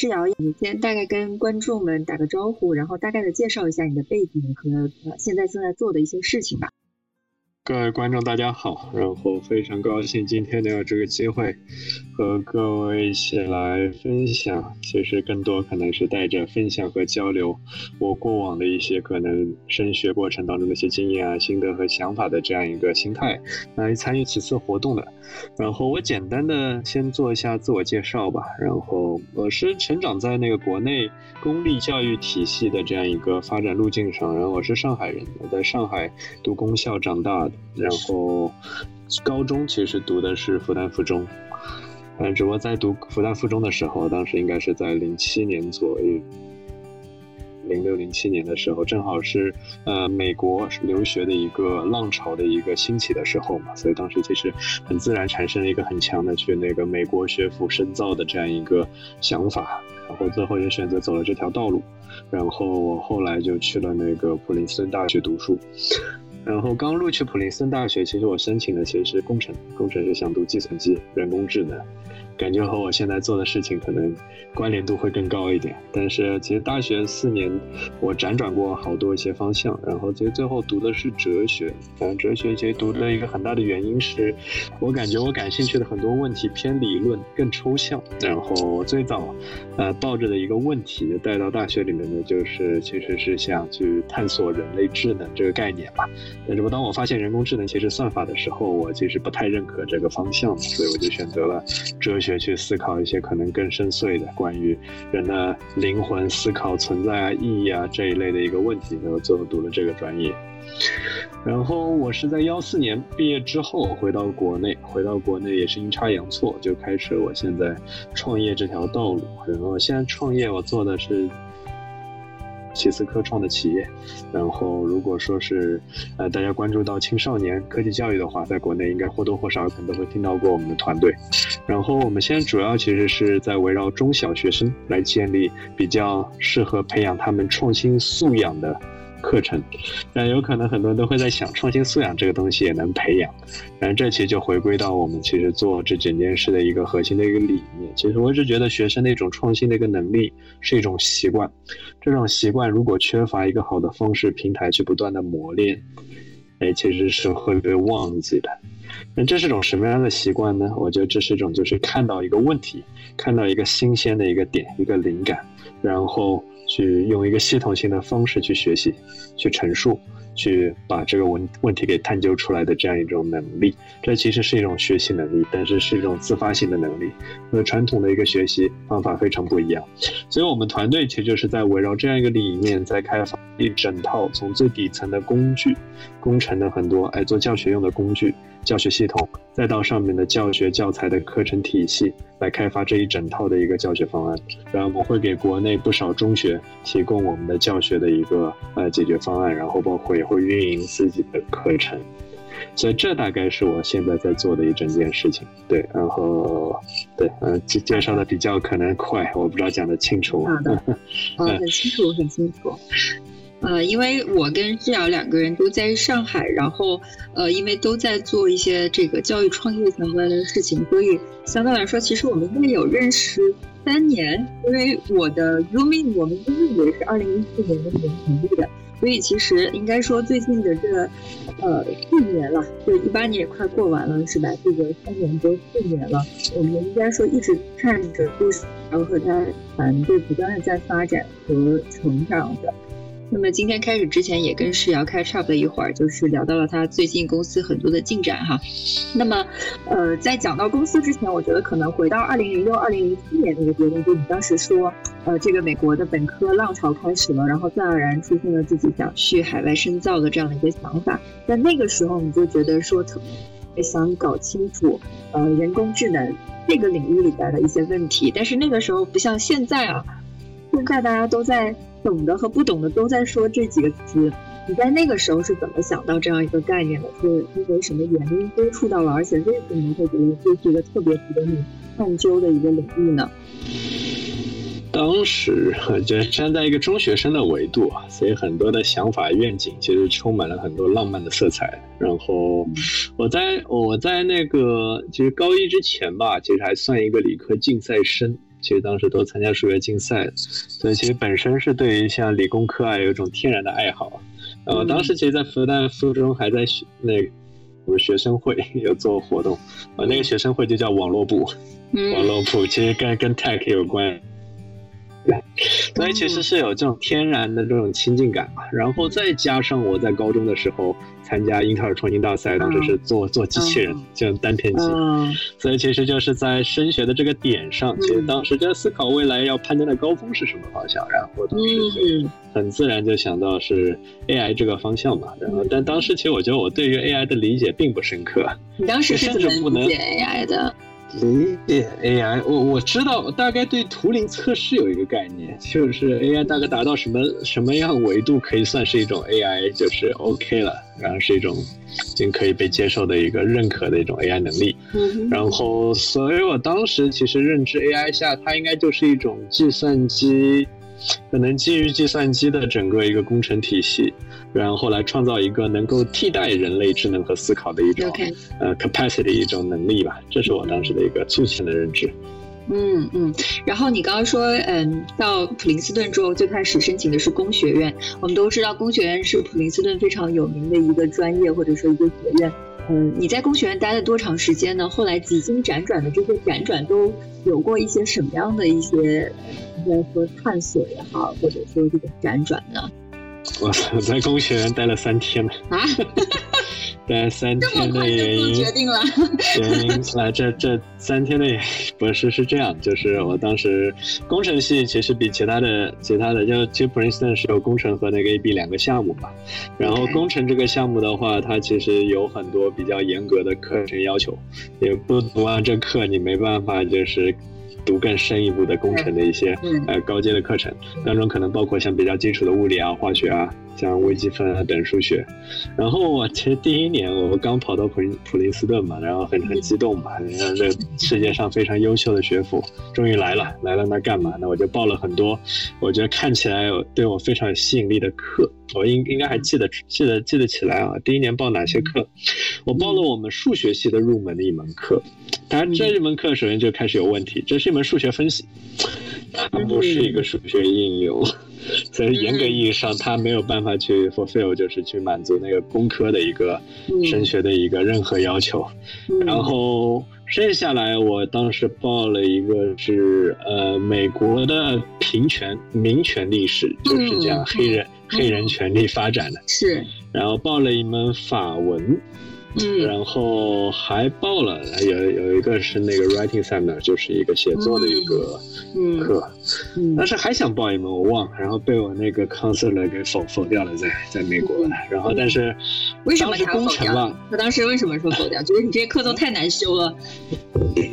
诗瑶，你先大概跟观众们打个招呼，然后大概的介绍一下你的背景和现在正在做的一些事情吧。各位观众，大家好，然后非常高兴今天能有这个机会和各位一起来分享。其实更多可能是带着分享和交流我过往的一些可能升学过程当中的一些经验啊、心得和想法的这样一个心态来参与此次活动的。然后我简单的先做一下自我介绍吧。然后我是成长在那个国内公立教育体系的这样一个发展路径上。然后我是上海人，我在上海读公校长大的。然后高中其实读的是复旦附中，嗯，只不过在读复旦附中的时候，当时应该是在零七年左右。零六零七年的时候，正好是呃美国留学的一个浪潮的一个兴起的时候嘛，所以当时其实很自然产生了一个很强的去那个美国学府深造的这样一个想法，然后最后也选择走了这条道路，然后我后来就去了那个普林斯顿大学读书，然后刚录取普林斯顿大学，其实我申请的其实是工程，工程是想读计算机、人工智能。感觉和我现在做的事情可能关联度会更高一点，但是其实大学四年我辗转过好多一些方向，然后其实最后读的是哲学。反正哲学其实读的一个很大的原因是，我感觉我感兴趣的很多问题偏理论、更抽象。然后我最早呃抱着的一个问题带到大学里面的就是其实是想去探索人类智能这个概念吧。但是当我发现人工智能其实算法的时候，我其实不太认可这个方向，所以我就选择了哲学。学去思考一些可能更深邃的关于人的灵魂思考存在啊意义啊这一类的一个问题，然后最后读了这个专业。然后我是在幺四年毕业之后回到国内，回到国内也是阴差阳错就开始我现在创业这条道路。然后现在创业我做的是。其次科创的企业，然后如果说是呃大家关注到青少年科技教育的话，在国内应该或多或少可能都会听到过我们的团队。然后我们现在主要其实是在围绕中小学生来建立比较适合培养他们创新素养的。课程，但有可能很多人都会在想，创新素养这个东西也能培养。然后这其实就回归到我们其实做这整件事的一个核心的一个理念。其实我一直觉得，学生的一种创新的一个能力是一种习惯。这种习惯如果缺乏一个好的方式平台去不断的磨练，哎，其实是会被忘记的。那这是种什么样的习惯呢？我觉得这是一种就是看到一个问题，看到一个新鲜的一个点，一个灵感，然后。去用一个系统性的方式去学习，去陈述，去把这个问问题给探究出来的这样一种能力，这其实是一种学习能力，但是是一种自发性的能力，和传统的一个学习方法非常不一样。所以，我们团队其实就是在围绕这样一个理念，在开发一整套从最底层的工具，工程的很多哎做教学用的工具。教学系统，再到上面的教学教材的课程体系，来开发这一整套的一个教学方案。然后我们会给国内不少中学提供我们的教学的一个呃解决方案，然后包括也会运营自己的课程。所以这大概是我现在在做的一整件事情。对，然后对，嗯，介介绍的比较可能快，我不知道讲的清楚。好的，嗯，很清楚，很清楚。呃，因为我跟志瑶两个人都在上海，然后呃，因为都在做一些这个教育创业相关的事情，所以相对来说，其实我们应该有认识三年。因为我的 Zooming，我们 Zooming 也是二零一四年的年成立的，所以其实应该说最近的这呃四年了，就一八年也快过完了，是吧？这个三年多四年了，我们应该说一直看着就是然后和他团队不断的在发展和成长的。那么今天开始之前也跟世瑶开 chat 了一会儿，就是聊到了他最近公司很多的进展哈。那么，呃，在讲到公司之前，我觉得可能回到二零零六、二零零七年那个阶段，就你当时说，呃，这个美国的本科浪潮开始了，然后自然而然出现了自己想去海外深造的这样的一个想法。在那个时候，你就觉得说特别想搞清楚，呃，人工智能这个领域里边的一些问题。但是那个时候不像现在啊，现在大家都在。懂的和不懂的都在说这几个词，你在那个时候是怎么想到这样一个概念的？是因为什么原因接触到了？而且为什么会觉得这是一个特别值得你探究的一个领域呢？当时就站在一个中学生的维度啊，所以很多的想法愿景其实充满了很多浪漫的色彩。然后我在我在那个其实高一之前吧，其实还算一个理科竞赛生。其实当时都参加数学竞赛，所以其实本身是对于像理工科啊有一种天然的爱好。然后当时其实，在复旦附中还在学那我们学生会 有做活动，啊，那个学生会就叫网络部，网络部其实跟跟 tech 有关。所以其实是有这种天然的这种亲近感嘛，然后再加上我在高中的时候参加英特尔创新大赛，当时是做做机器人，就单片机，所以其实就是在升学的这个点上，其实当时在思考未来要攀登的高峰是什么方向，然后当时就很自然就想到是 AI 这个方向嘛，然后但当时其实我觉得我对于 AI 的理解并不深刻，你当时是怎么理解 AI 的？理解 AI，我我知道大概对图灵测试有一个概念，就是 AI 大概达到什么什么样维度可以算是一种 AI，就是 OK 了，然后是一种已经可以被接受的一个认可的一种 AI 能力。然后，所以我当时其实认知 AI 下，它应该就是一种计算机。可能基于计算机的整个一个工程体系，然后来创造一个能够替代人类智能和思考的一种呃 capacity 一种能力吧，这是我当时的一个粗浅的认知。嗯嗯，然后你刚刚说，嗯，到普林斯顿之后最开始申请的是工学院，我们都知道工学院是普林斯顿非常有名的一个专业或者说一个学院。嗯，你在工学院待了多长时间呢？后来几经辗转的这些辗转都有过一些什么样的一些，应该说探索也好，或者说这个辗转呢？我在工学院待了三天了啊。在三天的原因决定了，原因来这这三天的不是是这样，就是我当时工程系其实比其他的其他的就其实普林斯顿是有工程和那个 AB 两个项目嘛，然后工程这个项目的话，它其实有很多比较严格的课程要求，也不读完这课你没办法就是读更深一步的工程的一些呃高阶的课程，当中可能包括像比较基础的物理啊、化学啊。像微积分啊等数学，然后我其实第一年我刚跑到普林普林斯顿嘛，然后很很激动嘛，人家这 世界上非常优秀的学府终于来了，来了那干嘛？呢我就报了很多，我觉得看起来对我非常有吸引力的课，我应应该还记得记得记得起来啊。第一年报哪些课？我报了我们数学系的入门的一门课，当然这一门课首先就开始有问题，这是一门数学分析，它不是一个数学应用。所以严格意义上，它没有办法去 fulfill，就是去满足那个工科的一个升学的一个任何要求。然后剩下来，我当时报了一个是呃美国的平权民权历史，就是讲黑人黑人权利发展的。是。然后报了一门法文。嗯，然后还报了有有一个是那个 writing seminar，就是一个写作的一个课，但是还想报一门我忘了，然后被我那个 counselor 给否否掉了，在在美国。然后但是为什么他否掉？他当时为什么说否掉？觉得你这些课都太难修了，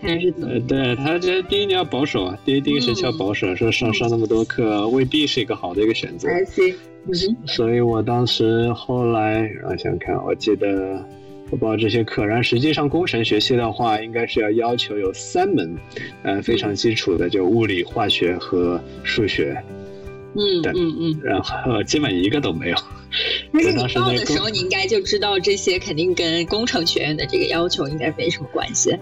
还是怎么？对他觉得第一年要保守啊，第一第一个学期要保守，说上上那么多课未必是一个好的一个选择。所以我当时后来啊想想看，我记得。我报这些课，然后实际上工程学系的话，应该是要要求有三门，呃，非常基础的，就物理、化学和数学，嗯嗯嗯，然后基本一个都没有。但是你报的时候，你应该就知道这些肯定跟工程学院的这个要求应该没什么关系。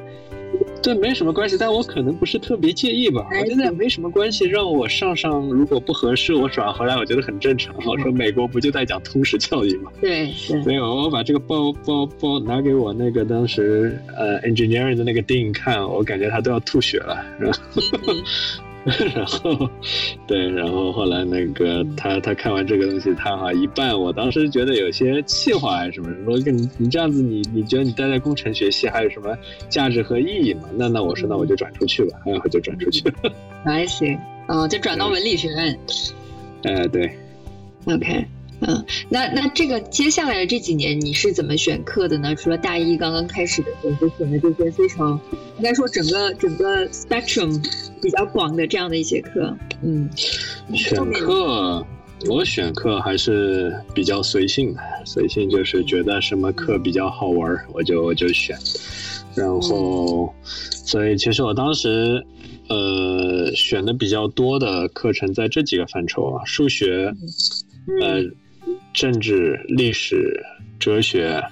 这没什么关系，但我可能不是特别介意吧。我觉得没什么关系，让我上上，如果不合适，我转回来，我觉得很正常。我说美国不就在讲通识教育吗？对，所以我把这个包包包拿给我那个当时呃 engineering 的那个 dean 看，我感觉他都要吐血了，是吧？然后，对，然后后来那个他他看完这个东西，他哈一半，我当时觉得有些气话还是什么，说跟你你这样子，你你觉得你待在工程学系还有什么价值和意义吗？那那我说那我就转出去吧，然后就转出去了。还行，啊哦，就转到文理学院。哎，对。OK。嗯，那那这个接下来的这几年你是怎么选课的呢？除了大一刚刚开始的时候就选的这些非常，应该说整个整个 spectrum 比较广的这样的一些课，嗯，选课我选课还是比较随性的，随性就是觉得什么课比较好玩我就我就选，然后所以其实我当时呃选的比较多的课程在这几个范畴啊，数学，呃。政治、历史、哲学，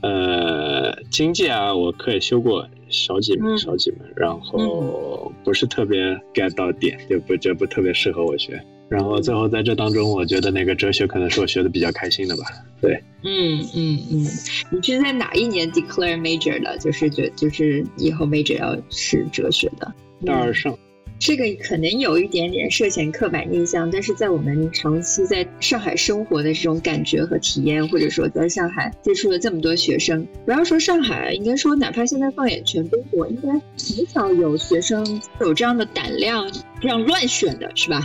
呃，经济啊，我课也修过，少几门，少几门，然后不是特别 get 到点，就不就不特别适合我学。然后最后在这当中，我觉得那个哲学可能是我学的比较开心的吧。对，嗯嗯嗯。你是在哪一年 declare major 的？就是觉就是以后 major 要是哲学的。大二上。这个可能有一点点涉嫌刻板印象，但是在我们长期在上海生活的这种感觉和体验，或者说在上海接触了这么多学生，不要说上海，应该说哪怕现在放眼全中国，应该很少有学生有这样的胆量这样乱选的，是吧？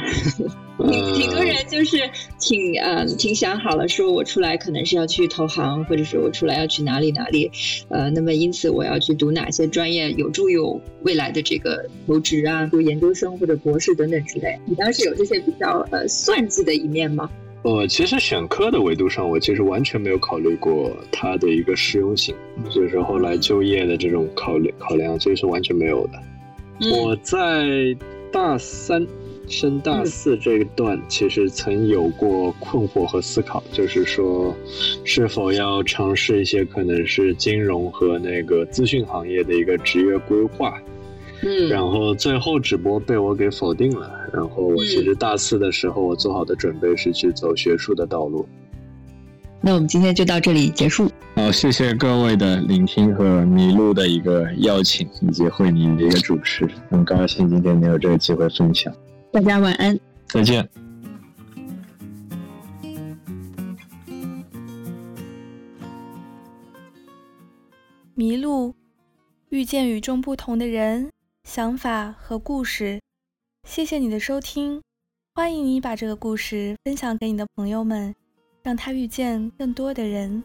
挺挺多人就是挺呃挺想好了，说我出来可能是要去投行，或者是我出来要去哪里哪里，呃，那么因此我要去读哪些专业，有助于我未来的这个求职啊，读研究生或者博士等等之类。你当时有这些比较呃算计的一面吗？呃其实选科的维度上，我其实完全没有考虑过它的一个实用性，就是后来就业的这种考虑考量，这是完全没有的。我在大三。升大四这一段，其实曾有过困惑和思考，就是说，是否要尝试一些可能是金融和那个资讯行业的一个职业规划。嗯，然后最后只不过被我给否定了。然后我其实大四的时候，我做好的准备是去走学术的道路。那我们今天就到这里结束。好，谢谢各位的聆听和麋鹿的一个邀请，以及慧宁的一个主持，很高兴今天能有这个机会分享。大家晚安，再见。迷路，遇见与众不同的人、想法和故事。谢谢你的收听，欢迎你把这个故事分享给你的朋友们，让他遇见更多的人。